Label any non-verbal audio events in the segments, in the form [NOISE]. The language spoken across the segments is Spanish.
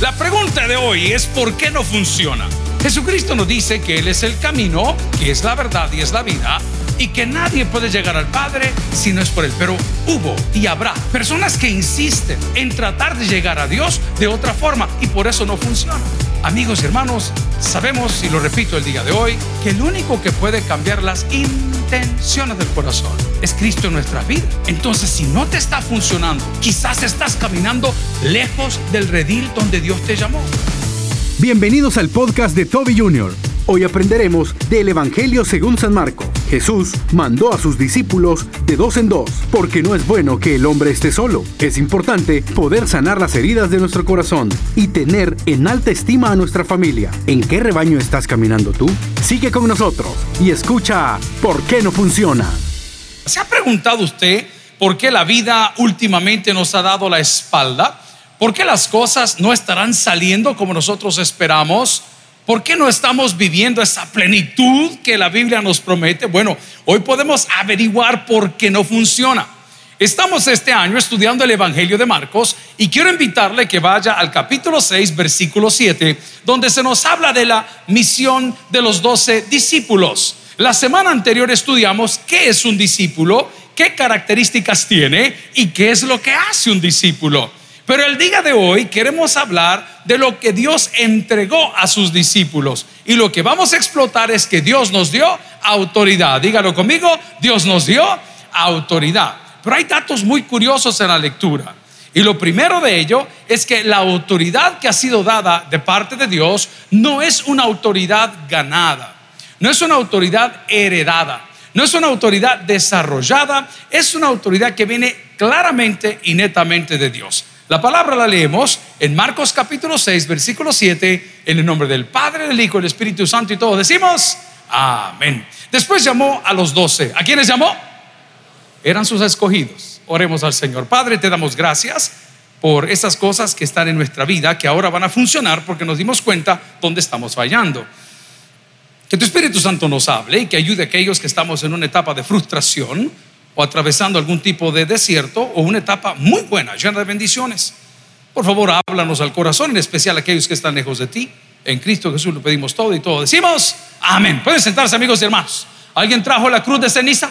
La pregunta de hoy es ¿por qué no funciona? Jesucristo nos dice que Él es el camino, que es la verdad y es la vida, y que nadie puede llegar al Padre si no es por Él. Pero hubo y habrá personas que insisten en tratar de llegar a Dios de otra forma y por eso no funciona. Amigos y hermanos, sabemos, y lo repito el día de hoy, que el único que puede cambiar las intenciones del corazón es Cristo en nuestra vida. Entonces, si no te está funcionando, quizás estás caminando lejos del redil donde Dios te llamó. Bienvenidos al podcast de Toby Jr. Hoy aprenderemos del Evangelio según San Marco. Jesús mandó a sus discípulos de dos en dos, porque no es bueno que el hombre esté solo. Es importante poder sanar las heridas de nuestro corazón y tener en alta estima a nuestra familia. ¿En qué rebaño estás caminando tú? Sigue con nosotros y escucha ¿Por qué no funciona? ¿Se ha preguntado usted por qué la vida últimamente nos ha dado la espalda? ¿Por qué las cosas no estarán saliendo como nosotros esperamos? ¿Por qué no estamos viviendo esa plenitud que la Biblia nos promete? Bueno, hoy podemos averiguar por qué no funciona. Estamos este año estudiando el Evangelio de Marcos y quiero invitarle que vaya al capítulo 6, versículo 7, donde se nos habla de la misión de los doce discípulos. La semana anterior estudiamos qué es un discípulo, qué características tiene y qué es lo que hace un discípulo. Pero el día de hoy queremos hablar de lo que Dios entregó a sus discípulos. Y lo que vamos a explotar es que Dios nos dio autoridad. Dígalo conmigo, Dios nos dio autoridad. Pero hay datos muy curiosos en la lectura. Y lo primero de ello es que la autoridad que ha sido dada de parte de Dios no es una autoridad ganada, no es una autoridad heredada, no es una autoridad desarrollada, es una autoridad que viene claramente y netamente de Dios. La palabra la leemos en Marcos capítulo 6, versículo 7, en el nombre del Padre, del Hijo, del Espíritu Santo y todos decimos, amén. Después llamó a los doce. ¿A quiénes llamó? Eran sus escogidos. Oremos al Señor. Padre, te damos gracias por esas cosas que están en nuestra vida, que ahora van a funcionar porque nos dimos cuenta dónde estamos fallando. Que tu Espíritu Santo nos hable y que ayude a aquellos que estamos en una etapa de frustración, o atravesando algún tipo de desierto o una etapa muy buena, llena de bendiciones. Por favor, háblanos al corazón, en especial aquellos que están lejos de ti. En Cristo Jesús lo pedimos todo y todo. Decimos, amén. Pueden sentarse, amigos y hermanos. ¿Alguien trajo la cruz de ceniza?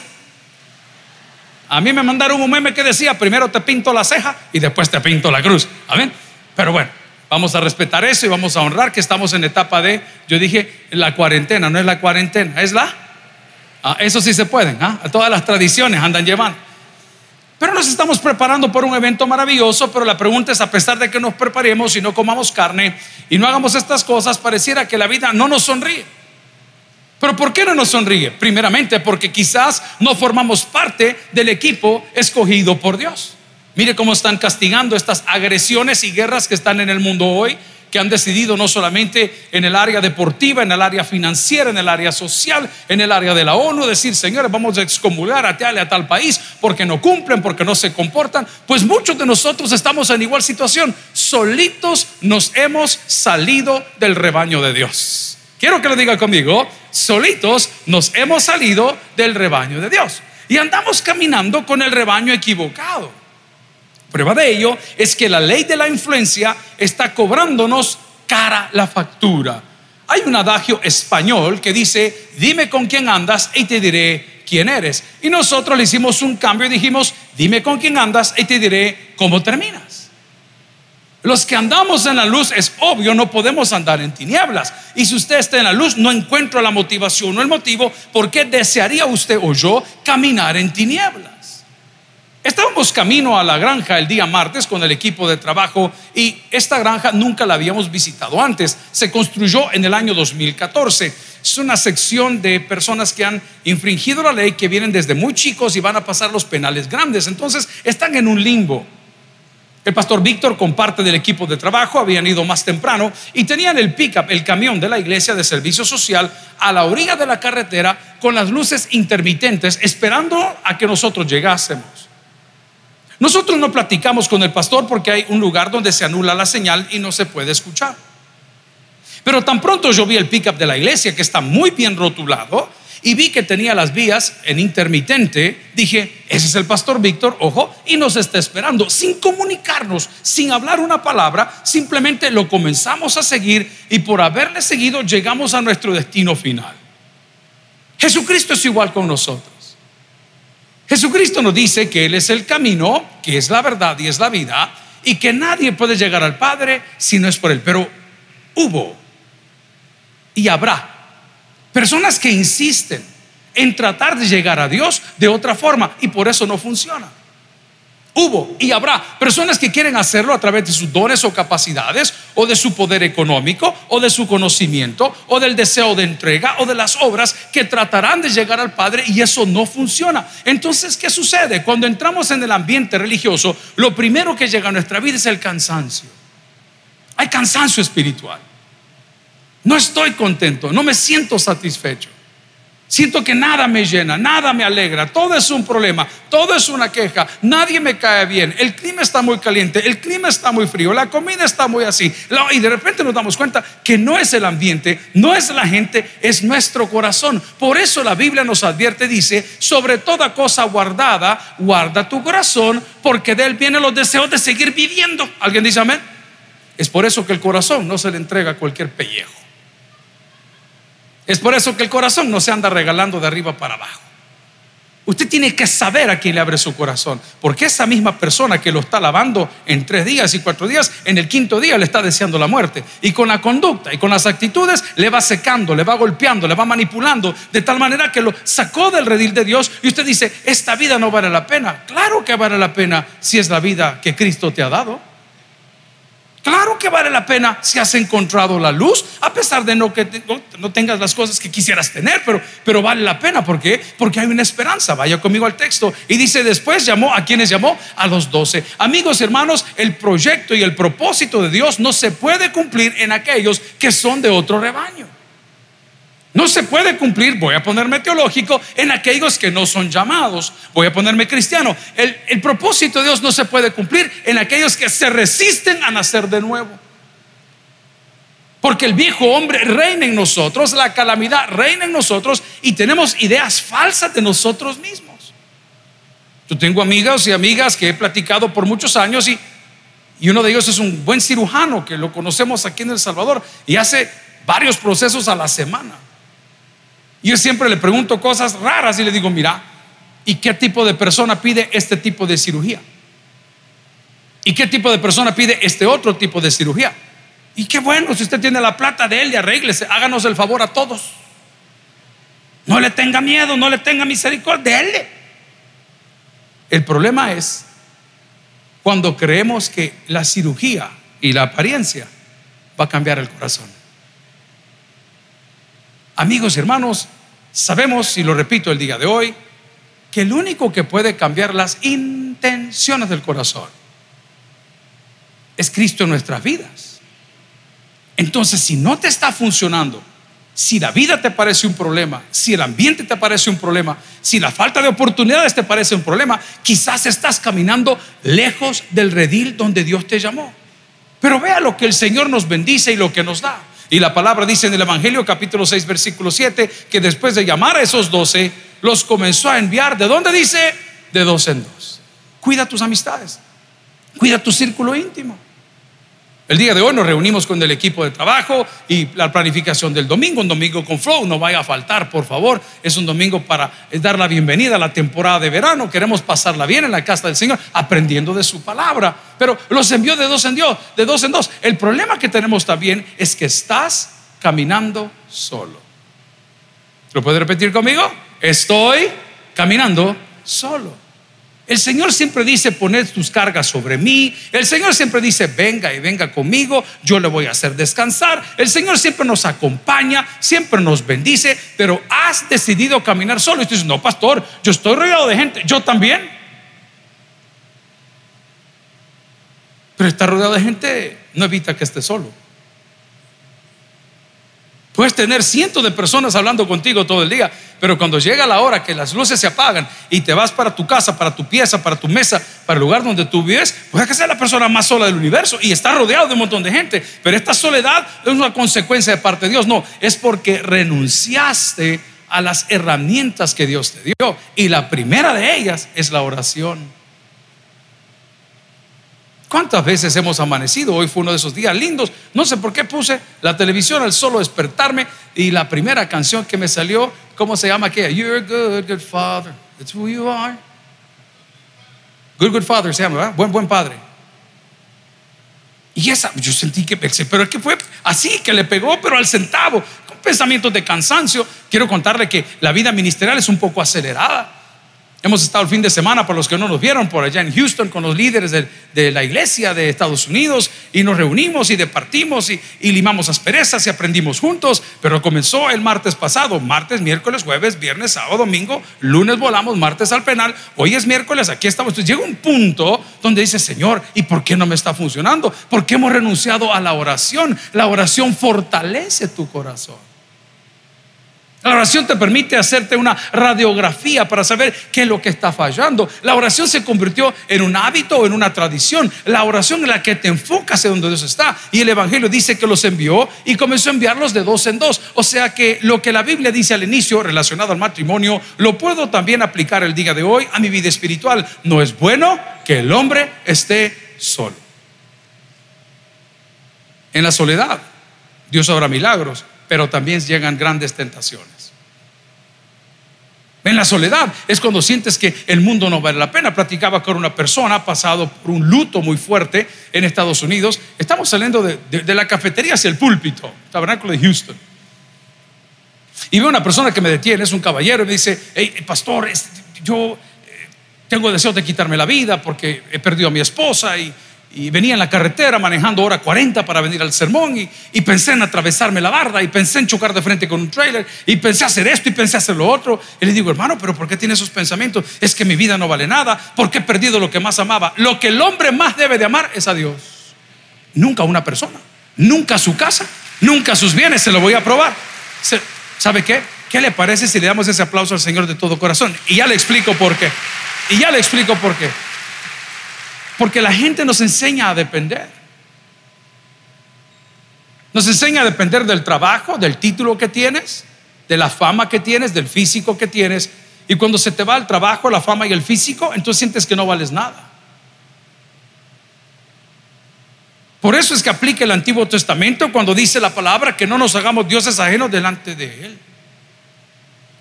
A mí me mandaron un meme que decía, primero te pinto la ceja y después te pinto la cruz. Amén. Pero bueno, vamos a respetar eso y vamos a honrar que estamos en etapa de, yo dije, la cuarentena, no es la cuarentena, es la Ah, eso sí se pueden, ¿ah? todas las tradiciones andan llevando. Pero nos estamos preparando por un evento maravilloso, pero la pregunta es, a pesar de que nos preparemos y no comamos carne y no hagamos estas cosas, pareciera que la vida no nos sonríe. Pero ¿por qué no nos sonríe? Primeramente porque quizás no formamos parte del equipo escogido por Dios. Mire cómo están castigando estas agresiones y guerras que están en el mundo hoy que han decidido no solamente en el área deportiva, en el área financiera, en el área social, en el área de la ONU, decir, señores, vamos a excomulgar a tal a tal país porque no cumplen, porque no se comportan. Pues muchos de nosotros estamos en igual situación. Solitos nos hemos salido del rebaño de Dios. Quiero que lo diga conmigo, solitos nos hemos salido del rebaño de Dios. Y andamos caminando con el rebaño equivocado. Prueba de ello es que la ley de la influencia está cobrándonos cara la factura. Hay un adagio español que dice, dime con quién andas y te diré quién eres. Y nosotros le hicimos un cambio y dijimos, dime con quién andas y te diré cómo terminas. Los que andamos en la luz es obvio, no podemos andar en tinieblas. Y si usted está en la luz, no encuentro la motivación o el motivo por qué desearía usted o yo caminar en tinieblas. Estábamos camino a la granja el día martes con el equipo de trabajo y esta granja nunca la habíamos visitado antes. Se construyó en el año 2014. Es una sección de personas que han infringido la ley, que vienen desde muy chicos y van a pasar los penales grandes. Entonces están en un limbo. El pastor Víctor con parte del equipo de trabajo habían ido más temprano y tenían el pickup, el camión de la iglesia de servicio social a la orilla de la carretera con las luces intermitentes esperando a que nosotros llegásemos. Nosotros no platicamos con el pastor porque hay un lugar donde se anula la señal y no se puede escuchar. Pero tan pronto yo vi el pickup de la iglesia que está muy bien rotulado y vi que tenía las vías en intermitente, dije, ese es el pastor Víctor, ojo, y nos está esperando, sin comunicarnos, sin hablar una palabra, simplemente lo comenzamos a seguir y por haberle seguido llegamos a nuestro destino final. Jesucristo es igual con nosotros. Jesucristo nos dice que Él es el camino, que es la verdad y es la vida, y que nadie puede llegar al Padre si no es por Él. Pero hubo y habrá personas que insisten en tratar de llegar a Dios de otra forma y por eso no funciona. Hubo y habrá personas que quieren hacerlo a través de sus dones o capacidades, o de su poder económico, o de su conocimiento, o del deseo de entrega, o de las obras que tratarán de llegar al Padre y eso no funciona. Entonces, ¿qué sucede? Cuando entramos en el ambiente religioso, lo primero que llega a nuestra vida es el cansancio. Hay cansancio espiritual. No estoy contento, no me siento satisfecho. Siento que nada me llena, nada me alegra, todo es un problema, todo es una queja, nadie me cae bien, el clima está muy caliente, el clima está muy frío, la comida está muy así. Y de repente nos damos cuenta que no es el ambiente, no es la gente, es nuestro corazón. Por eso la Biblia nos advierte, dice, sobre toda cosa guardada, guarda tu corazón, porque de él vienen los deseos de seguir viviendo. ¿Alguien dice amén? Es por eso que el corazón no se le entrega a cualquier pellejo. Es por eso que el corazón no se anda regalando de arriba para abajo. Usted tiene que saber a quién le abre su corazón, porque esa misma persona que lo está lavando en tres días y cuatro días, en el quinto día le está deseando la muerte. Y con la conducta y con las actitudes le va secando, le va golpeando, le va manipulando, de tal manera que lo sacó del redil de Dios. Y usted dice, esta vida no vale la pena. Claro que vale la pena si es la vida que Cristo te ha dado. Claro que vale la pena si has encontrado la luz, a pesar de no que no, tengas las cosas que quisieras tener, pero, pero vale la pena. ¿Por qué? Porque hay una esperanza. Vaya conmigo al texto. Y dice después llamó a quienes llamó a los doce. Amigos, hermanos, el proyecto y el propósito de Dios no se puede cumplir en aquellos que son de otro rebaño. No se puede cumplir, voy a ponerme teológico, en aquellos que no son llamados. Voy a ponerme cristiano. El, propósito de Dios no se puede cumplir en aquellos que se resisten a nacer de nuevo. Porque el viejo hombre reina en nosotros, la calamidad reina en nosotros y tenemos ideas falsas de nosotros mismos. Yo tengo amigas y amigas que he platicado por muchos años y, y uno de ellos es un buen cirujano que lo conocemos aquí en El Salvador y hace varios procesos a la semana. Yo siempre le pregunto cosas raras y le digo, mira, ¿y qué tipo de persona pide este tipo de cirugía? ¿Y qué tipo de persona pide este otro tipo de cirugía? Y qué bueno, si usted tiene la plata de él y arréglese, háganos el favor a todos. No le tenga miedo, no le tenga misericordia, déle. El problema es cuando creemos que la cirugía y la apariencia va a cambiar el corazón. Amigos y hermanos, sabemos, y lo repito el día de hoy, que el único que puede cambiar las intenciones del corazón es Cristo en nuestras vidas. Entonces, si no te está funcionando, si la vida te parece un problema, si el ambiente te parece un problema, si la falta de oportunidades te parece un problema, quizás estás caminando lejos del redil donde Dios te llamó. Pero vea lo que el Señor nos bendice y lo que nos da. Y la palabra dice en el Evangelio capítulo 6 versículo 7 que después de llamar a esos doce, los comenzó a enviar. ¿De dónde dice? De dos en dos. Cuida tus amistades. Cuida tu círculo íntimo. El día de hoy nos reunimos con el equipo de trabajo y la planificación del domingo, un domingo con flow, no vaya a faltar, por favor. Es un domingo para dar la bienvenida a la temporada de verano. Queremos pasarla bien en la casa del Señor, aprendiendo de su palabra. Pero los envió de dos en dos, de dos en dos. El problema que tenemos también es que estás caminando solo. ¿Lo puede repetir conmigo? Estoy caminando solo. El Señor siempre dice, poned tus cargas sobre mí. El Señor siempre dice, venga y venga conmigo, yo le voy a hacer descansar. El Señor siempre nos acompaña, siempre nos bendice, pero has decidido caminar solo. Y tú dices, no, pastor, yo estoy rodeado de gente, yo también. Pero estar rodeado de gente no evita que esté solo. Puedes tener cientos de personas hablando contigo todo el día, pero cuando llega la hora que las luces se apagan y te vas para tu casa, para tu pieza, para tu mesa, para el lugar donde tú vives, pues que ser la persona más sola del universo y está rodeado de un montón de gente. Pero esta soledad es una consecuencia de parte de Dios. No, es porque renunciaste a las herramientas que Dios te dio. Y la primera de ellas es la oración. ¿Cuántas veces hemos amanecido? Hoy fue uno de esos días lindos. No sé por qué puse la televisión al solo despertarme y la primera canción que me salió, ¿cómo se llama aquella? You're a good, good father. That's who you are. Good, good father se llama, ¿verdad? Buen, buen padre. Y esa, yo sentí que pero es que fue así, que le pegó, pero al centavo, con pensamientos de cansancio. Quiero contarle que la vida ministerial es un poco acelerada. Hemos estado el fin de semana, para los que no nos vieron, por allá en Houston con los líderes de, la iglesia de Estados Unidos y nos reunimos y departimos y, y, limamos asperezas y aprendimos juntos, pero comenzó el martes pasado, martes, miércoles, jueves, viernes, sábado, domingo, lunes volamos, martes al penal, hoy es miércoles, aquí estamos. Llega un punto donde dice, Señor, ¿y por qué no me está funcionando? ¿Por qué hemos renunciado a la oración? La oración fortalece tu corazón. La oración te permite hacerte una radiografía para saber qué es lo que está fallando. La oración se convirtió en un hábito o en una tradición. La oración en la que te enfocas en donde Dios está. Y el Evangelio dice que los envió y comenzó a enviarlos de dos en dos. O sea que lo que la Biblia dice al inicio relacionado al matrimonio, lo puedo también aplicar el día de hoy a mi vida espiritual. No es bueno que el hombre esté solo. En la soledad, Dios obra milagros, pero también llegan grandes tentaciones. En la soledad es cuando sientes que el mundo no vale la pena. Platicaba con una persona pasado por un luto muy fuerte en Estados Unidos. Estamos saliendo de, la cafetería hacia el púlpito, tabernáculo de Houston. Y veo una persona que me detiene, es un caballero, y me dice, hey, pastor, yo eh, tengo deseo de quitarme la vida porque he perdido a mi esposa y y venía en la carretera manejando hora 40 para venir al sermón y, pensé en atravesarme la barda y pensé en chocar de frente con un trailer y pensé hacer esto y pensé hacer lo otro. Y le digo, hermano, pero ¿por qué tiene esos pensamientos? Es que mi vida no vale nada, porque he perdido lo que más amaba. Lo que el hombre más debe de amar es a Dios. Nunca una persona, nunca su casa, nunca sus bienes, se lo voy a probar. ¿Sabe qué? ¿Qué le parece si le damos ese aplauso al Señor de todo corazón? Y ya le explico por qué. Y ya le explico por qué. Porque la gente nos enseña a depender. Nos enseña a depender del trabajo, del título que tienes, de la fama que tienes, del físico que tienes. Y cuando se te va el trabajo, la fama y el físico, entonces sientes que no vales nada. Por eso es que aplica el Antiguo Testamento cuando dice la palabra que no nos hagamos dioses ajenos delante de Él.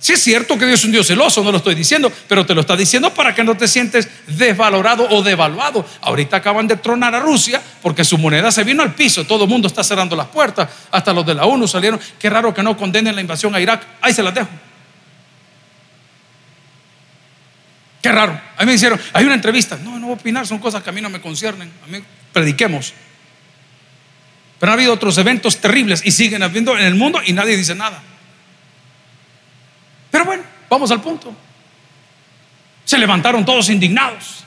Si es cierto que Dios es un Dios celoso, no lo estoy diciendo, pero te lo está diciendo para que no te sientes desvalorado o devaluado. Ahorita acaban de tronar a Rusia porque su moneda se vino al piso, todo el mundo está cerrando las puertas, hasta los de la ONU salieron. Qué raro que no condenen la invasión a Irak. Ahí se las dejo. Qué raro. A mí me dijeron, hay una entrevista. No, no voy a opinar, son cosas que a mí no me conciernen. A mí prediquemos. Pero ha habido otros eventos terribles y siguen habiendo en el mundo y nadie dice nada. Pero bueno, vamos al punto. Se levantaron todos indignados.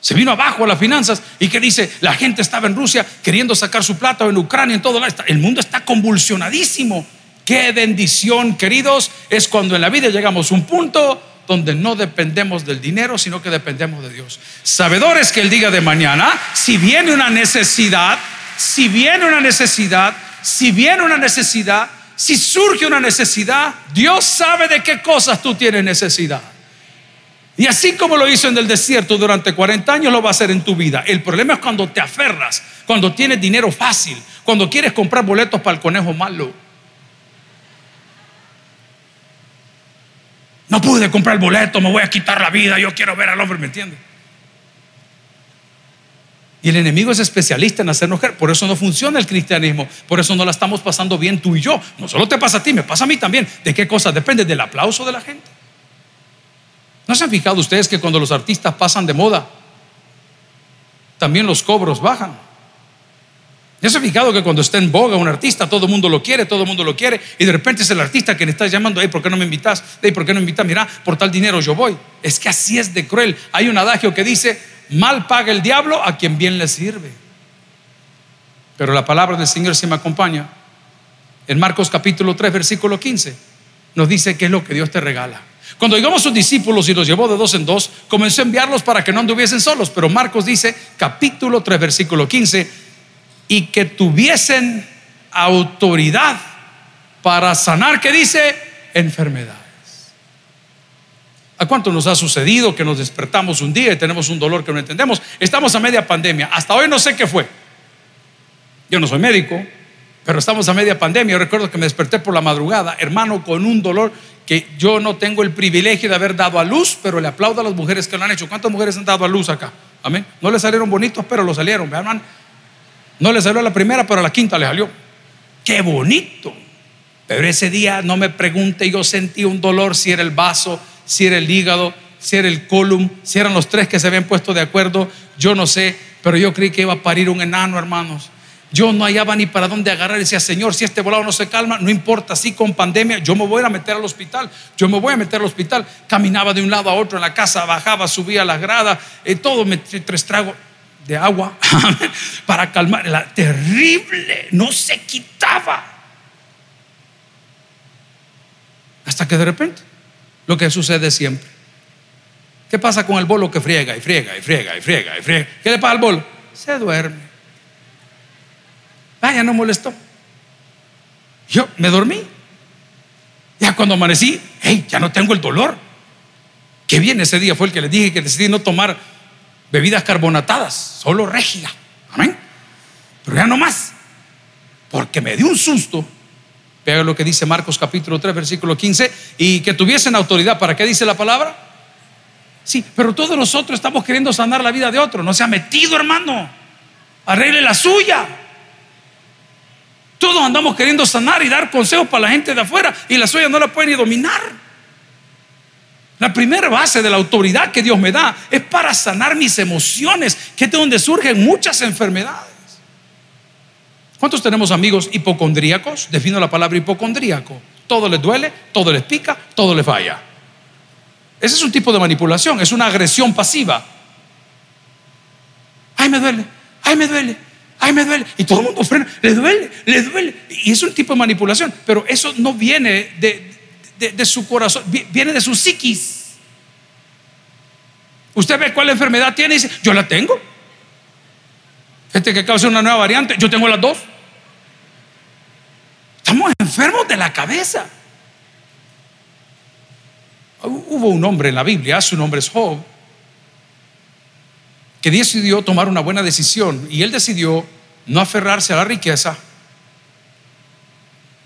Se vino abajo a las finanzas y que dice, la gente estaba en Rusia queriendo sacar su plata en Ucrania, en todo lado. El mundo está convulsionadísimo. Qué bendición, queridos, es cuando en la vida llegamos a un punto donde no dependemos del dinero, sino que dependemos de Dios. Sabedores que el día de mañana, si viene una necesidad, si viene una necesidad, si viene una necesidad, si surge una necesidad, Dios sabe de qué cosas tú tienes necesidad. Y así como lo hizo en el desierto durante 40 años, lo va a hacer en tu vida. El problema es cuando te aferras, cuando tienes dinero fácil, cuando quieres comprar boletos para el conejo malo. No pude comprar el boleto, me voy a quitar la vida, yo quiero ver al hombre, ¿me entiendes? Y el enemigo es especialista en hacernos creer. Por eso no funciona el cristianismo. Por eso no la estamos pasando bien tú y yo. No solo te pasa a ti, me pasa a mí también. ¿De qué cosa depende? Del aplauso de la gente. ¿No se han fijado ustedes que cuando los artistas pasan de moda, también los cobros bajan? ¿Ya se han fijado que cuando está en boga un artista, todo el mundo lo quiere, todo el mundo lo quiere, y de repente es el artista que le está llamando, hey, ¿por qué no me invitas? Hey, ¿por qué no me invitas? Mira, por tal dinero yo voy. Es que así es de cruel. Hay un adagio que dice, mal paga el diablo a quien bien le sirve. Pero la palabra del Señor se me acompaña. En Marcos capítulo 3, versículo 15, nos dice qué es lo que Dios te regala. Cuando llegamos sus discípulos y los llevó de dos en dos, comenzó a enviarlos para que no anduviesen solos. Pero Marcos dice, capítulo 3, versículo 15, y que tuviesen autoridad para sanar, que dice, enfermedades. ¿A cuánto nos ha sucedido que nos despertamos un día y tenemos un dolor que no entendemos? Estamos a media pandemia. Hasta hoy no sé qué fue. Yo no soy médico, pero estamos a media pandemia. Yo recuerdo que me desperté por la madrugada, hermano, con un dolor que yo no tengo el privilegio de haber dado a luz, pero le aplaudo a las mujeres que lo han hecho. ¿Cuántas mujeres han dado a luz acá? Amén. No le salieron bonitos, pero lo salieron, hermano. No le salió a la primera, pero a la quinta le salió. Qué bonito. Pero ese día no me pregunte, yo sentí un dolor si era el vaso, si era el hígado, si era el column, si eran los tres que se habían puesto de acuerdo, yo no sé, pero yo creí que iba a parir un enano, hermanos. Yo no hallaba ni para dónde agarrar. Y decía, Señor, si este volado no se calma, no importa, si con pandemia, yo me voy a meter al hospital. Yo me voy a meter al hospital. Caminaba de un lado a otro en la casa, bajaba, subía las gradas, eh, todo me tres tragos de agua [LAUGHS] para calmar. La terrible, no se quitaba. Hasta que de repente, lo que sucede siempre. ¿Qué pasa con el bolo que friega y friega y friega y friega y friega? ¿Qué le pasa al bolo? Se duerme. Vaya, no molestó. Yo me dormí. Ya cuando amanecí, hey, ya no tengo el dolor. Qué bien ese día fue el que le dije que decidí no tomar bebidas carbonatadas, solo regia. Amén. Pero ya no más. Porque me dio un susto Vea lo que dice Marcos capítulo 3, versículo 15. Y que tuviesen autoridad. ¿Para qué dice la palabra? Sí, pero todos nosotros estamos queriendo sanar la vida de otro. No se ha metido, hermano. Arregle la suya. Todos andamos queriendo sanar y dar consejos para la gente de afuera y la suya no la puede ni dominar. La primera base de la autoridad que Dios me da es para sanar mis emociones, que es de donde surgen muchas enfermedades. ¿Cuántos tenemos amigos hipocondríacos? Defino la palabra hipocondríaco. Todo les duele, todo les pica, todo les falla. Ese es un tipo de manipulación, es una agresión pasiva. Ay, me duele, ay, me duele, ay, me duele. Y todo el mundo frena, le duele, le duele. Y es un tipo de manipulación, pero eso no viene de, su corazón, viene de su psiquis. Usted ve cuál enfermedad tiene y dice, yo la tengo. Este que causa una nueva variante, yo tengo las dos. Estamos enfermos de la cabeza. Hubo un hombre en la Biblia, su nombre es Job, que decidió tomar una buena decisión y él decidió no aferrarse a la riqueza,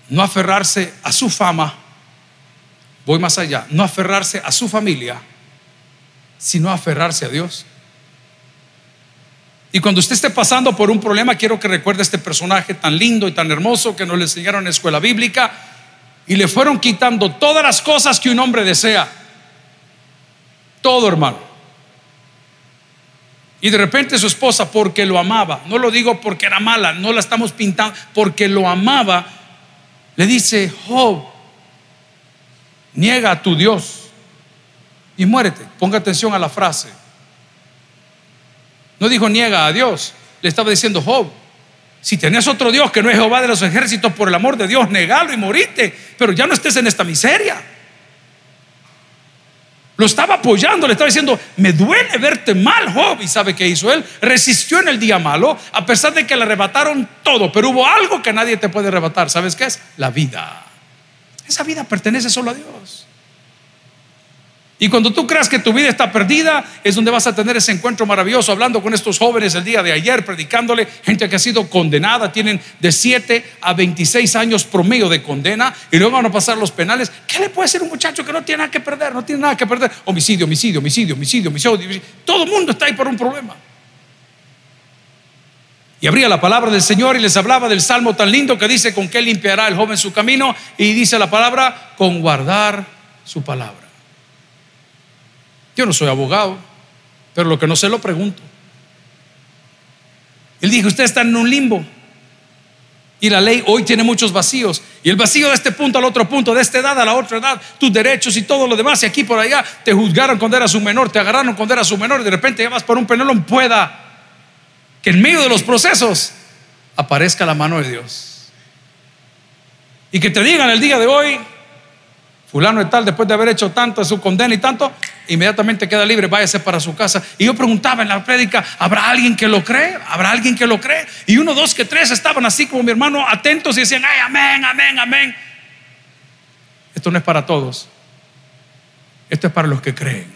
no aferrarse a su fama, voy más allá, no aferrarse a su familia, sino aferrarse a Dios. Y cuando usted esté pasando por un problema, quiero que recuerde este personaje tan lindo y tan hermoso que nos le enseñaron en la escuela bíblica y le fueron quitando todas las cosas que un hombre desea. Todo, hermano. Y de repente su esposa, porque lo amaba, no lo digo porque era mala, no la estamos pintando, porque lo amaba, le dice, Job, niega a tu Dios y muérete. Ponga atención a la frase. No dijo niega a Dios, le estaba diciendo Job. Si tenés otro Dios que no es Jehová de los ejércitos, por el amor de Dios, negalo y morite, pero ya no estés en esta miseria. Lo estaba apoyando, le estaba diciendo, me duele verte mal, Job. ¿Y sabe qué hizo él? Resistió en el día malo, a pesar de que le arrebataron todo, pero hubo algo que nadie te puede arrebatar. ¿Sabes qué es? La vida. Esa vida pertenece solo a Dios. Y cuando tú creas que tu vida está perdida, es donde vas a tener ese encuentro maravilloso, hablando con estos jóvenes el día de ayer, predicándole, gente que ha sido condenada, tienen de 7 a 26 años promedio de condena, y luego van a pasar los penales. ¿Qué le puede decir un muchacho que no tiene nada que perder? No tiene nada que perder. Homicidio, homicidio, homicidio, homicidio, homicidio. Todo el mundo está ahí por un problema. Y abría la palabra del Señor y les hablaba del salmo tan lindo que dice con qué limpiará el joven su camino, y dice la palabra, con guardar su palabra. Yo no soy abogado, pero lo que no sé lo pregunto. Él dijo, usted está en un limbo. Y la ley hoy tiene muchos vacíos. Y el vacío de este punto al otro punto, de esta edad a la otra edad, tus derechos y todo lo demás. Y aquí por allá te juzgaron cuando eras un menor, te agarraron cuando eras un menor. Y de repente ya vas por un penalón. Pueda que en medio de los procesos aparezca la mano de Dios. Y que te digan el día de hoy, fulano y tal, después de haber hecho tanto su condena y tanto, inmediatamente queda libre, váyase para su casa. Y yo preguntaba en la prédica, ¿habrá alguien que lo cree? ¿Habrá alguien que lo cree? Y uno, dos, que tres estaban así como mi hermano, atentos y decían, ay, amén, amén, amén. Esto no es para todos. Esto es para los que creen.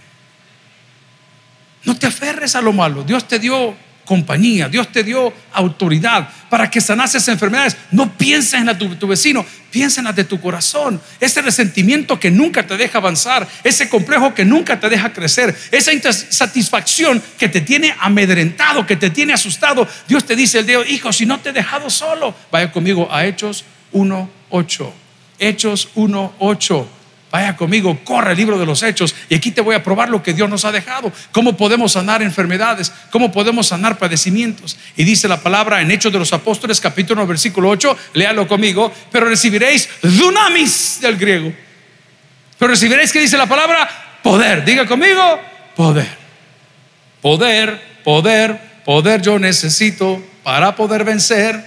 No te aferres a lo malo. Dios te dio compañía, Dios te dio autoridad para que sanases enfermedades. No pienses en la de tu, vecino, piensa en las de tu corazón. Ese resentimiento que nunca te deja avanzar, ese complejo que nunca te deja crecer, esa insatisfacción que te tiene amedrentado, que te tiene asustado. Dios te dice el Dios, hijo, si no te he dejado solo, vaya conmigo a Hechos 1.8. Hechos 1.8. Vaya conmigo, corre el libro de los hechos y aquí te voy a probar lo que Dios nos ha dejado, cómo podemos sanar enfermedades, cómo podemos sanar padecimientos. Y dice la palabra en Hechos de los Apóstoles, capítulo 1, versículo 8, léalo conmigo, pero recibiréis dunamis del griego. Pero recibiréis, que dice la palabra? Poder. Diga conmigo, poder. Poder, poder, poder yo necesito para poder vencer.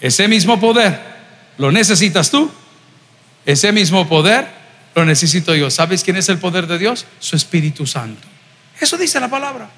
Ese mismo poder, ¿lo necesitas tú? Ese mismo poder lo necesito yo. ¿Sabes quién es el poder de Dios? Su Espíritu Santo. Eso dice la palabra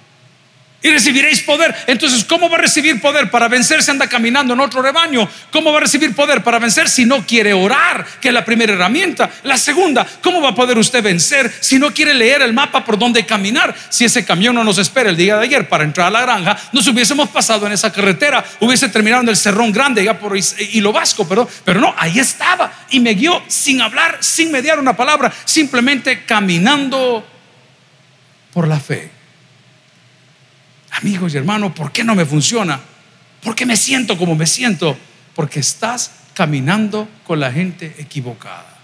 y recibiréis poder. Entonces, ¿cómo va a recibir poder para vencer si anda caminando en otro rebaño? ¿Cómo va a recibir poder para vencer si no quiere orar, que es la primera herramienta? La segunda, ¿cómo va a poder usted vencer si no quiere leer el mapa por donde caminar? Si ese camión no nos espera el día de ayer para entrar a la granja, nos hubiésemos pasado en esa carretera, hubiese terminado en el Cerrón Grande, ya por Hilo Vasco, pero, pero no, ahí estaba y me guió sin hablar, sin mediar una palabra, simplemente caminando por la fe. Amigos y hermanos, ¿por qué no me funciona? ¿Por qué me siento como me siento? Porque estás caminando con la gente equivocada.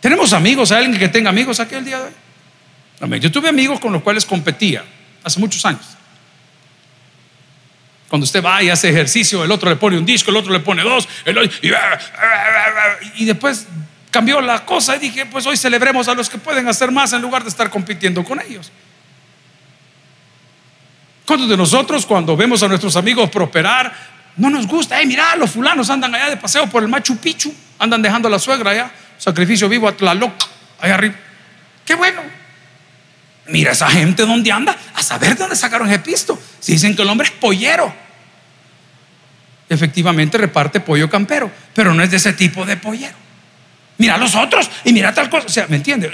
¿Tenemos amigos? ¿Hay alguien que tenga amigos aquí el día de hoy? Yo tuve amigos con los cuales competía hace muchos años. Cuando usted va y hace ejercicio, el otro le pone un disco, el otro le pone dos, y, y después cambió la cosa y dije, pues hoy celebremos a los que pueden hacer más en lugar de estar compitiendo con ellos. ¿Cuántos de nosotros cuando vemos a nuestros amigos prosperar, no nos gusta? Eh, mira, los fulanos andan allá de paseo por el Machu Picchu, andan dejando a la suegra allá, sacrificio vivo a Tlaloc, allá arriba. Qué bueno. Mira esa gente dónde anda, a saber de dónde sacaron ese pisto. Si dicen que el hombre es pollero. Efectivamente reparte pollo campero, pero no es de ese tipo de pollero. Mira los otros y mira tal cosa. O sea, ¿me entiendes?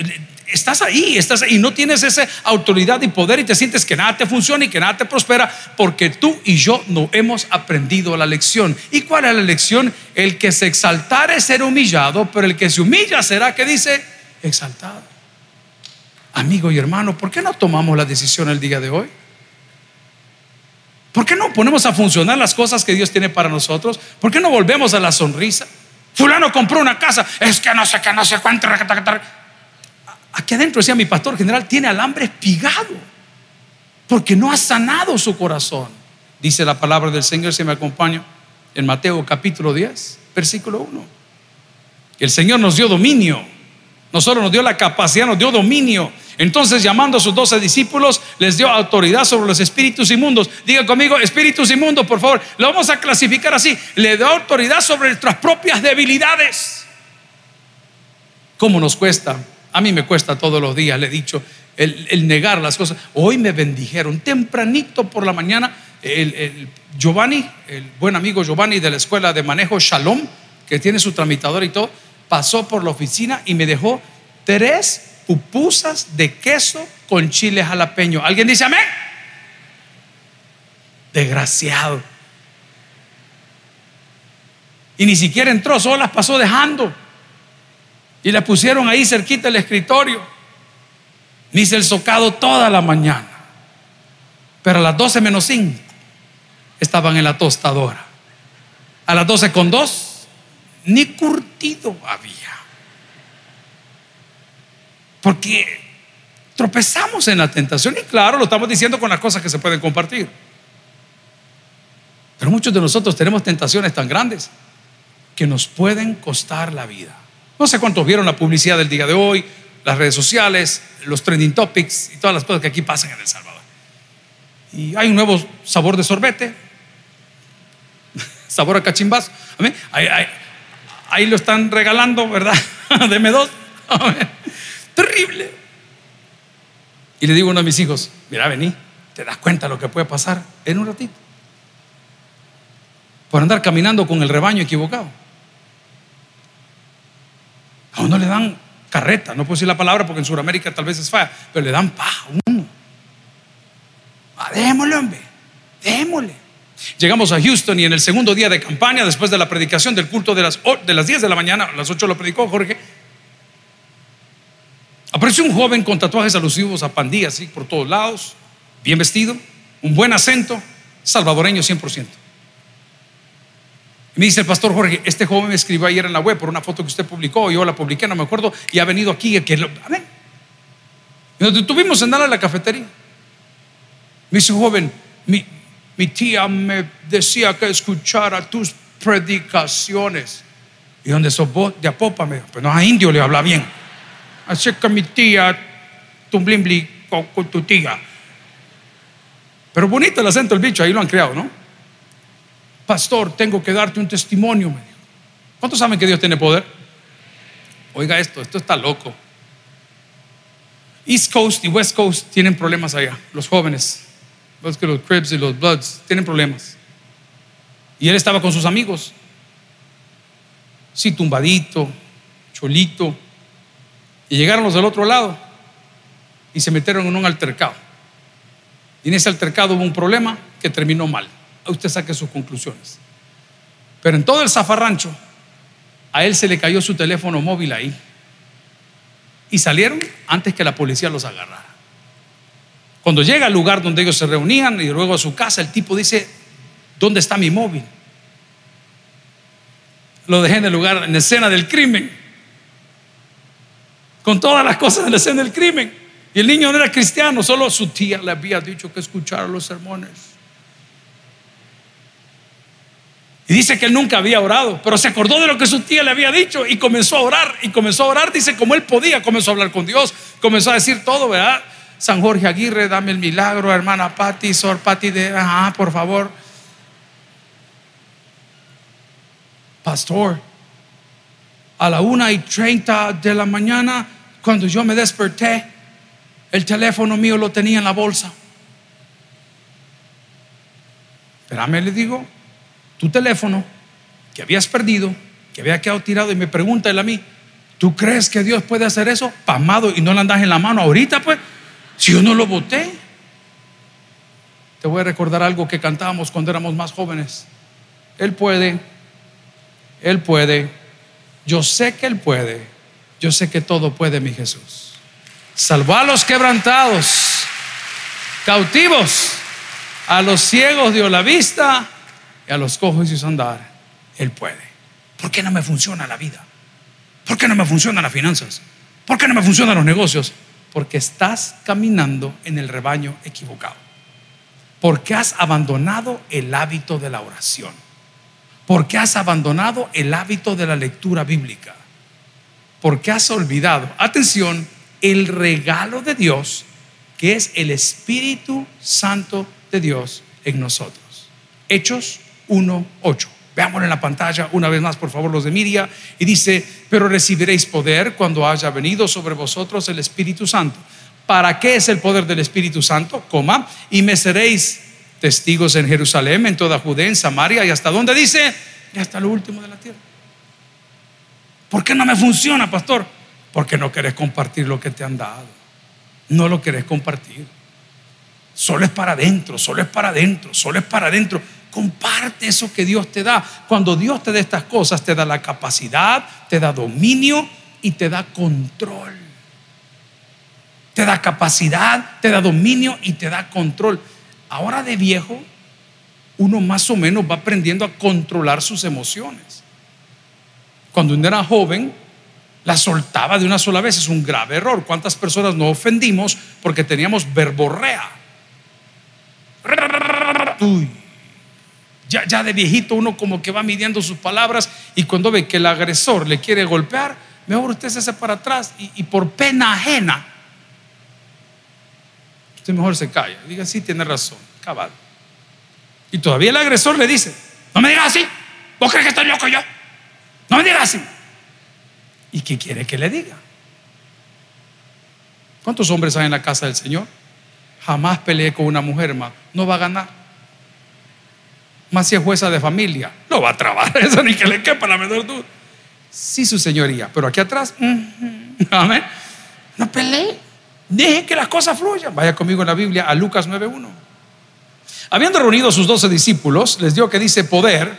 Estás ahí, estás ahí, no tienes esa autoridad y poder y te sientes que nada te funciona y que nada te prospera porque tú y yo no hemos aprendido la lección. ¿Y cuál es la lección? El que se exaltare será humillado, pero el que se humilla será que dice exaltado. Amigo y hermano, ¿por qué no tomamos la decisión el día de hoy? ¿Por qué no ponemos a funcionar las cosas que Dios tiene para nosotros? ¿Por qué no volvemos a la sonrisa? Fulano compró una casa, es que no sé qué, no sé cuánto. Aquí adentro, decía mi pastor general, tiene alambre espigado porque no ha sanado su corazón. Dice la palabra del Señor, si me acompaña, en Mateo capítulo 10, versículo 1. El Señor nos dio dominio, no solo nos dio la capacidad, nos dio dominio. Entonces, llamando a sus doce discípulos, les dio autoridad sobre los espíritus inmundos. Diga conmigo, espíritus inmundos, por favor. Lo vamos a clasificar así. Le dio autoridad sobre nuestras propias debilidades. ¿Cómo nos cuesta a mí me cuesta todos los días, le he dicho, el, negar las cosas. Hoy me bendijeron tempranito por la mañana. El, Giovanni, el buen amigo Giovanni de la escuela de manejo Shalom, que tiene su tramitador y todo, pasó por la oficina y me dejó tres pupusas de queso con chile jalapeño. ¿Alguien dice amén? Desgraciado. Y ni siquiera entró, solo las pasó dejando. Y la pusieron ahí cerquita del escritorio. Me el socado toda la mañana. Pero a las 12 menos 5 estaban en la tostadora. A las 12 con 2 ni curtido había. Porque tropezamos en la tentación y claro, lo estamos diciendo con las cosas que se pueden compartir. Pero muchos de nosotros tenemos tentaciones tan grandes que nos pueden costar la vida. No sé cuántos vieron la publicidad del día de hoy, las redes sociales, los trending topics y todas las cosas que aquí pasan en El Salvador. Y hay un nuevo sabor de sorbete, [LAUGHS] sabor a cachimbazo. Ahí, ahí, lo están regalando, ¿verdad? [LAUGHS] Deme dos. [LAUGHS] Terrible. Y le digo a uno de mis hijos, mira, vení, te das cuenta lo que puede pasar en un ratito. Por andar caminando con el rebaño equivocado. Dan carreta, no puedo decir la palabra porque en Sudamérica tal vez es falla, pero le dan paja a uno. Ah, démosle, hombre, démosle. Llegamos a Houston y en el segundo día de campaña, después de la predicación del culto de las, de las 10 de la mañana, a las 8 lo predicó Jorge, apareció un joven con tatuajes alusivos a pandilla, así por todos lados, bien vestido, un buen acento, salvadoreño 100%. Me dice el pastor Jorge, este joven me escribió ayer en la web por una foto que usted publicó, yo la publiqué, no me acuerdo, y ha venido aquí. Que lo, Y nos detuvimos en a la cafetería. Me dice, joven, mi, tía me decía que escuchara tus predicaciones. ¿Y dónde sos vos? De Apópame. Pues no, a indio le habla bien. Así que mi tía, tu blimbli con, con tu tía. Pero bonito el acento del bicho, ahí lo han creado, ¿no? Pastor, tengo que darte un testimonio. Me ¿Cuántos saben que Dios tiene poder? Oiga esto, esto está loco. East Coast y West Coast tienen problemas allá, los jóvenes. Los que los Cribs y los Bloods tienen problemas. Y él estaba con sus amigos. Sí, tumbadito, cholito. Y llegaron los del otro lado y se metieron en un altercado. Y en ese altercado hubo un problema que terminó mal. Usted saque sus conclusiones. Pero en todo el zafarrancho, a él se le cayó su teléfono móvil ahí. Y salieron antes que la policía los agarrara. Cuando llega al lugar donde ellos se reunían y luego a su casa, el tipo dice, ¿dónde está mi móvil? Lo dejé en el lugar, en la escena del crimen. Con todas las cosas en la escena del crimen. Y el niño no era cristiano, solo su tía le había dicho que escuchara los sermones. Y dice que él nunca había orado, pero se acordó de lo que su tía le había dicho y comenzó a orar. Y comenzó a orar, dice, como él podía, comenzó a hablar con Dios, comenzó a decir todo, ¿verdad? San Jorge Aguirre, dame el milagro, hermana Patti, Sor Patti, de, por favor. Pastor, a la una y treinta de la mañana, cuando yo me desperté, el teléfono mío lo tenía en la bolsa. Espérame, le digo, tu teléfono que habías perdido, que había quedado tirado, y me pregunta él a mí, ¿tú crees que Dios puede hacer eso? Pamado y no lo andas en la mano ahorita, pues, si yo no lo boté. Te voy a recordar algo que cantábamos cuando éramos más jóvenes. Él puede, Él puede, yo sé que Él puede, yo sé que todo puede mi Jesús. Salvó a los quebrantados, cautivos, a los ciegos dio la vista y a los cojos hizo andar. Él puede. ¿Por qué no me funciona la vida? ¿Por qué no me funcionan las finanzas? ¿Por qué no me funcionan los negocios? Porque estás caminando en el rebaño equivocado. Porque has abandonado el hábito de la oración. Porque has abandonado el hábito de la lectura bíblica. Porque has olvidado, atención, el regalo de Dios, que es el Espíritu Santo de Dios en nosotros. Hechos 1.8. Veámoslo en la pantalla una vez más, por favor, los de Miria. Y dice, pero recibiréis poder cuando haya venido sobre vosotros el Espíritu Santo. ¿Para qué es el poder del Espíritu Santo? Coma, y me seréis testigos en Jerusalén, en toda Judea, en Samaria y hasta donde dice, y hasta lo último de la tierra. ¿Por qué no me funciona, pastor? Porque no querés compartir lo que te han dado. No lo querés compartir. Solo es para adentro, solo es para adentro, solo es para adentro. Comparte eso que Dios te da. Cuando Dios te da estas cosas, te da la capacidad, te da dominio y te da control. Te da capacidad, te da dominio y te da control. Ahora de viejo, uno más o menos va aprendiendo a controlar sus emociones. Cuando uno era joven, la soltaba de una sola vez. Es un grave error. ¿Cuántas personas no ofendimos porque teníamos verborrea? Ya, de viejito uno como que va midiendo sus palabras y cuando ve que el agresor le quiere golpear, mejor usted se hace para atrás y, por pena ajena, usted mejor se calla. Diga, sí, tiene razón, cabal. Y todavía el agresor le dice, no me digas así, vos crees que estoy loco yo, no me digas así. ¿Y qué quiere que le diga? ¿Cuántos hombres hay en la casa del Señor? Jamás peleé con una mujer, más. No va a ganar. Más si es jueza de familia, no va a trabar [LAUGHS] eso ni que le quepa la menor duda. Sí, su señoría, pero aquí atrás, amén. No pelee. Deje que las cosas fluyan. Vaya conmigo en la Biblia a Lucas 9.1. Habiendo reunido a sus doce discípulos, les dio que dice poder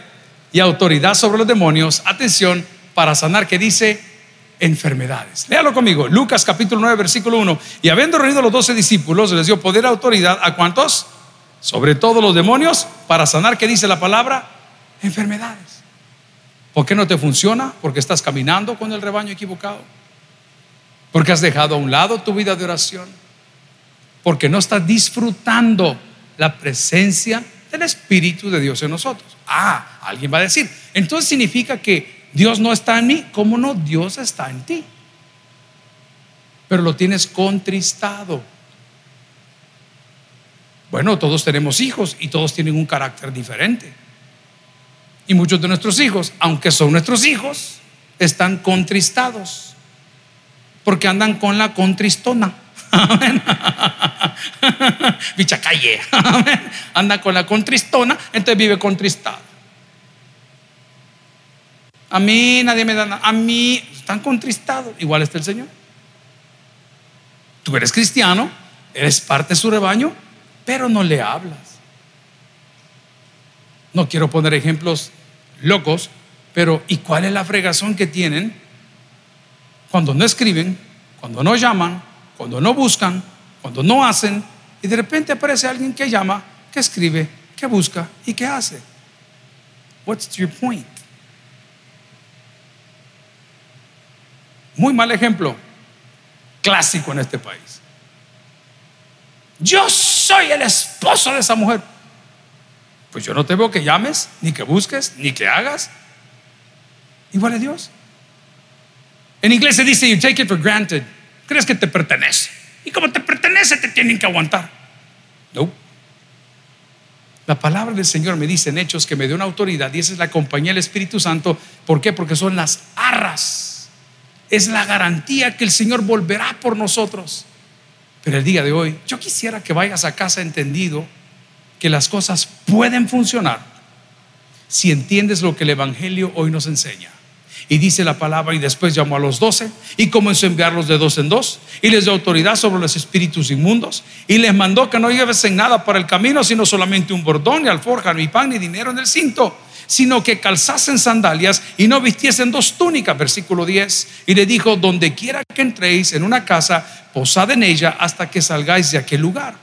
y autoridad sobre los demonios, atención, para sanar, que dice enfermedades. Léalo conmigo, Lucas capítulo 9, versículo 1. Y habiendo reunido a los doce discípulos, les dio poder y autoridad a cuántos? Sobre todos los demonios, para sanar, que dice la palabra, enfermedades. ¿Por qué no te funciona? Porque estás caminando con el rebaño equivocado. Porque has dejado a un lado tu vida de oración. Porque no estás disfrutando la presencia del Espíritu de Dios en nosotros. Ah, alguien va a decir, entonces significa que Dios no está en mí. ¿Cómo no? Dios está en ti. Pero lo tienes contristado. Bueno, todos tenemos hijos y todos tienen un carácter diferente. Y muchos de nuestros hijos, aunque son nuestros hijos, están contristados porque andan con la contristona. [LAUGHS] Bicha calle. Anda con la contristona, entonces vive contristado. A mí nadie me da nada. A mí están contristados. Igual está el Señor. Tú eres cristiano, eres parte de su rebaño, pero no le hablas. No quiero poner ejemplos locos, pero ¿y cuál es la fregazón que tienen cuando no escriben, cuando no llaman, cuando no buscan, cuando no hacen, y de repente aparece alguien que llama, que escribe, que busca y que hace? What's your point? Muy mal ejemplo, clásico en este país. Yo soy el esposo de esa mujer. Pues yo no te veo que llames, ni que busques, ni que hagas. Igual a Dios. En inglés se dice, you take it for granted. Crees que te pertenece. Y como te pertenece, te tienen que aguantar. No. La palabra del Señor me dice en Hechos que me dio una autoridad y esa es la compañía del Espíritu Santo. ¿Por qué? Porque son las arras. Es la garantía que el Señor volverá por nosotros. Pero el día de hoy, yo quisiera que vayas a casa entendido que las cosas pueden funcionar si entiendes lo que el Evangelio hoy nos enseña. Y dice la palabra, y después llamó a los doce y comenzó a enviarlos de dos en dos, y les dio autoridad sobre los espíritus inmundos, y les mandó que no llevesen nada para el camino, sino solamente un bordón, ni alforja, ni pan, ni dinero en el cinto, sino que calzasen sandalias y no vistiesen dos túnicas, versículo 10. Y le dijo, donde quiera que entréis en una casa, posad en ella hasta que salgáis de aquel lugar.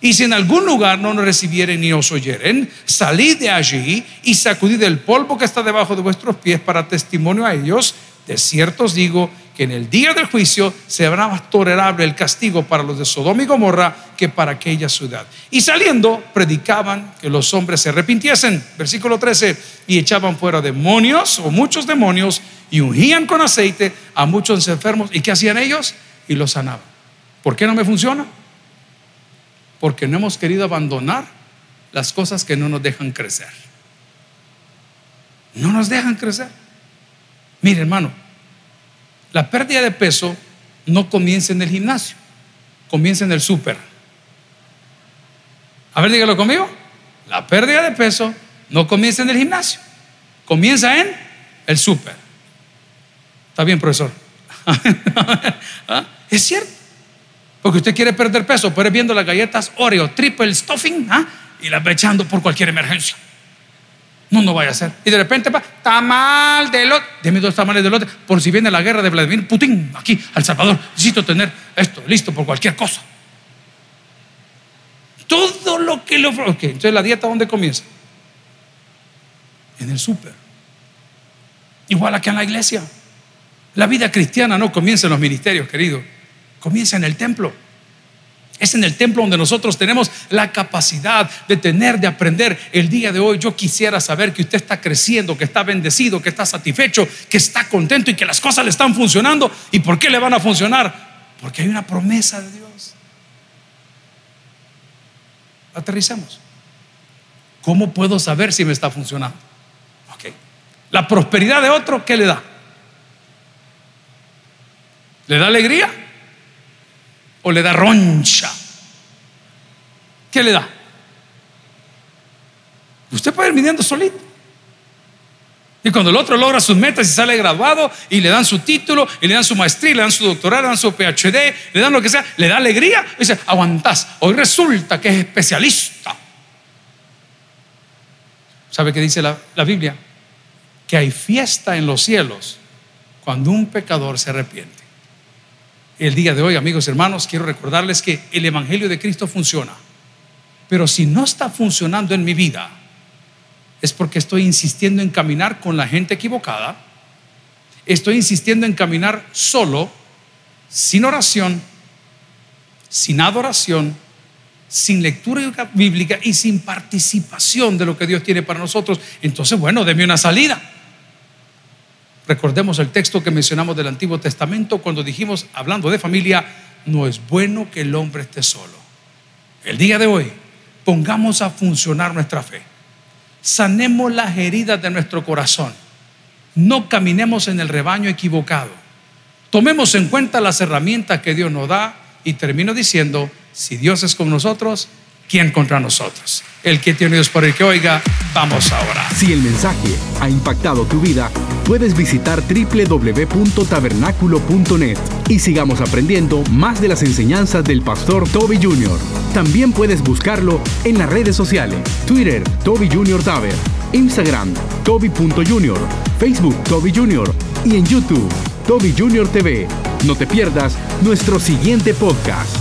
Y si en algún lugar no nos recibieren ni os oyeren, salid de allí y sacudid el polvo que está debajo de vuestros pies para testimonio a ellos. De cierto os digo que en el día del juicio será más tolerable el castigo para los de Sodoma y Gomorra que para aquella ciudad. Y saliendo, predicaban que los hombres se arrepintiesen. Versículo 13. Y echaban fuera demonios o muchos demonios y ungían con aceite a muchos enfermos. ¿Y qué hacían ellos? Y los sanaban. ¿Por qué no me funciona? porque no hemos querido abandonar las cosas que no nos dejan crecer. No nos dejan crecer. Mire, hermano, la pérdida de peso no comienza en el gimnasio, comienza en el súper. A ver, dígalo conmigo. La pérdida de peso no comienza en el gimnasio, comienza en el súper. Está bien, profesor. [LAUGHS] ¿Ah? Es cierto. Porque usted quiere perder peso, pero viendo las galletas Oreo, triple stuffing, ¿ah? y las va echando por cualquier emergencia. No, no vaya a ser. Y de repente va, tamal de lote. Deme dos tamales de lote. Por si viene la guerra de Vladimir Putin aquí al Salvador. Necesito tener esto listo por cualquier cosa. Todo lo que le ofrece. Ok, entonces la dieta, ¿dónde comienza? En el súper. Igual aquí en la iglesia. La vida cristiana no comienza en los ministerios, querido. Comienza en el templo. Es en el templo donde nosotros tenemos la capacidad de tener, de aprender. El día de hoy yo quisiera saber que usted está creciendo, que está bendecido, que está satisfecho, que está contento y que las cosas le están funcionando. ¿Y por qué le van a funcionar? Porque hay una promesa de Dios. Aterrizamos. ¿Cómo puedo saber si me está funcionando? Ok. La prosperidad de otro, ¿qué le da? ¿Le da alegría? O le da roncha? ¿Qué le da? Usted puede ir midiendo solito. Y cuando el otro logra sus metas y sale graduado y le dan su título, y le dan su maestría, le dan su doctorado, le dan su PhD, le dan lo que sea, le da alegría, y dice, aguantás, hoy resulta que es especialista. ¿Sabe qué dice la, la Biblia? Que hay fiesta en los cielos cuando un pecador se arrepiente. El día de hoy, amigos y hermanos, quiero recordarles que el Evangelio de Cristo funciona. Pero si no está funcionando en mi vida, es porque estoy insistiendo en caminar con la gente equivocada, estoy insistiendo en caminar solo, sin oración, sin adoración, sin lectura bíblica y sin participación de lo que Dios tiene para nosotros. Entonces, bueno, deme una salida. Recordemos el texto que mencionamos del Antiguo Testamento cuando dijimos, hablando de familia, no es bueno que el hombre esté solo. El día de hoy, pongamos a funcionar nuestra fe sanemos las heridas de nuestro corazón. No caminemos en el rebaño equivocado. Tomemos en cuenta las herramientas que Dios nos da y termino diciendo, si Dios es con nosotros, ¿quién contra nosotros? El que tiene Dios por el que oiga, vamos ahora. Si el mensaje ha impactado tu vida, puedes visitar www.tabernaculo.net y sigamos aprendiendo más de las enseñanzas del pastor Toby Jr. También puedes buscarlo en las redes sociales, Twitter, Toby Jr. Taber, Instagram, Toby.Junior, Facebook, Toby Jr. y en YouTube, Toby Jr. TV. No te pierdas nuestro siguiente podcast.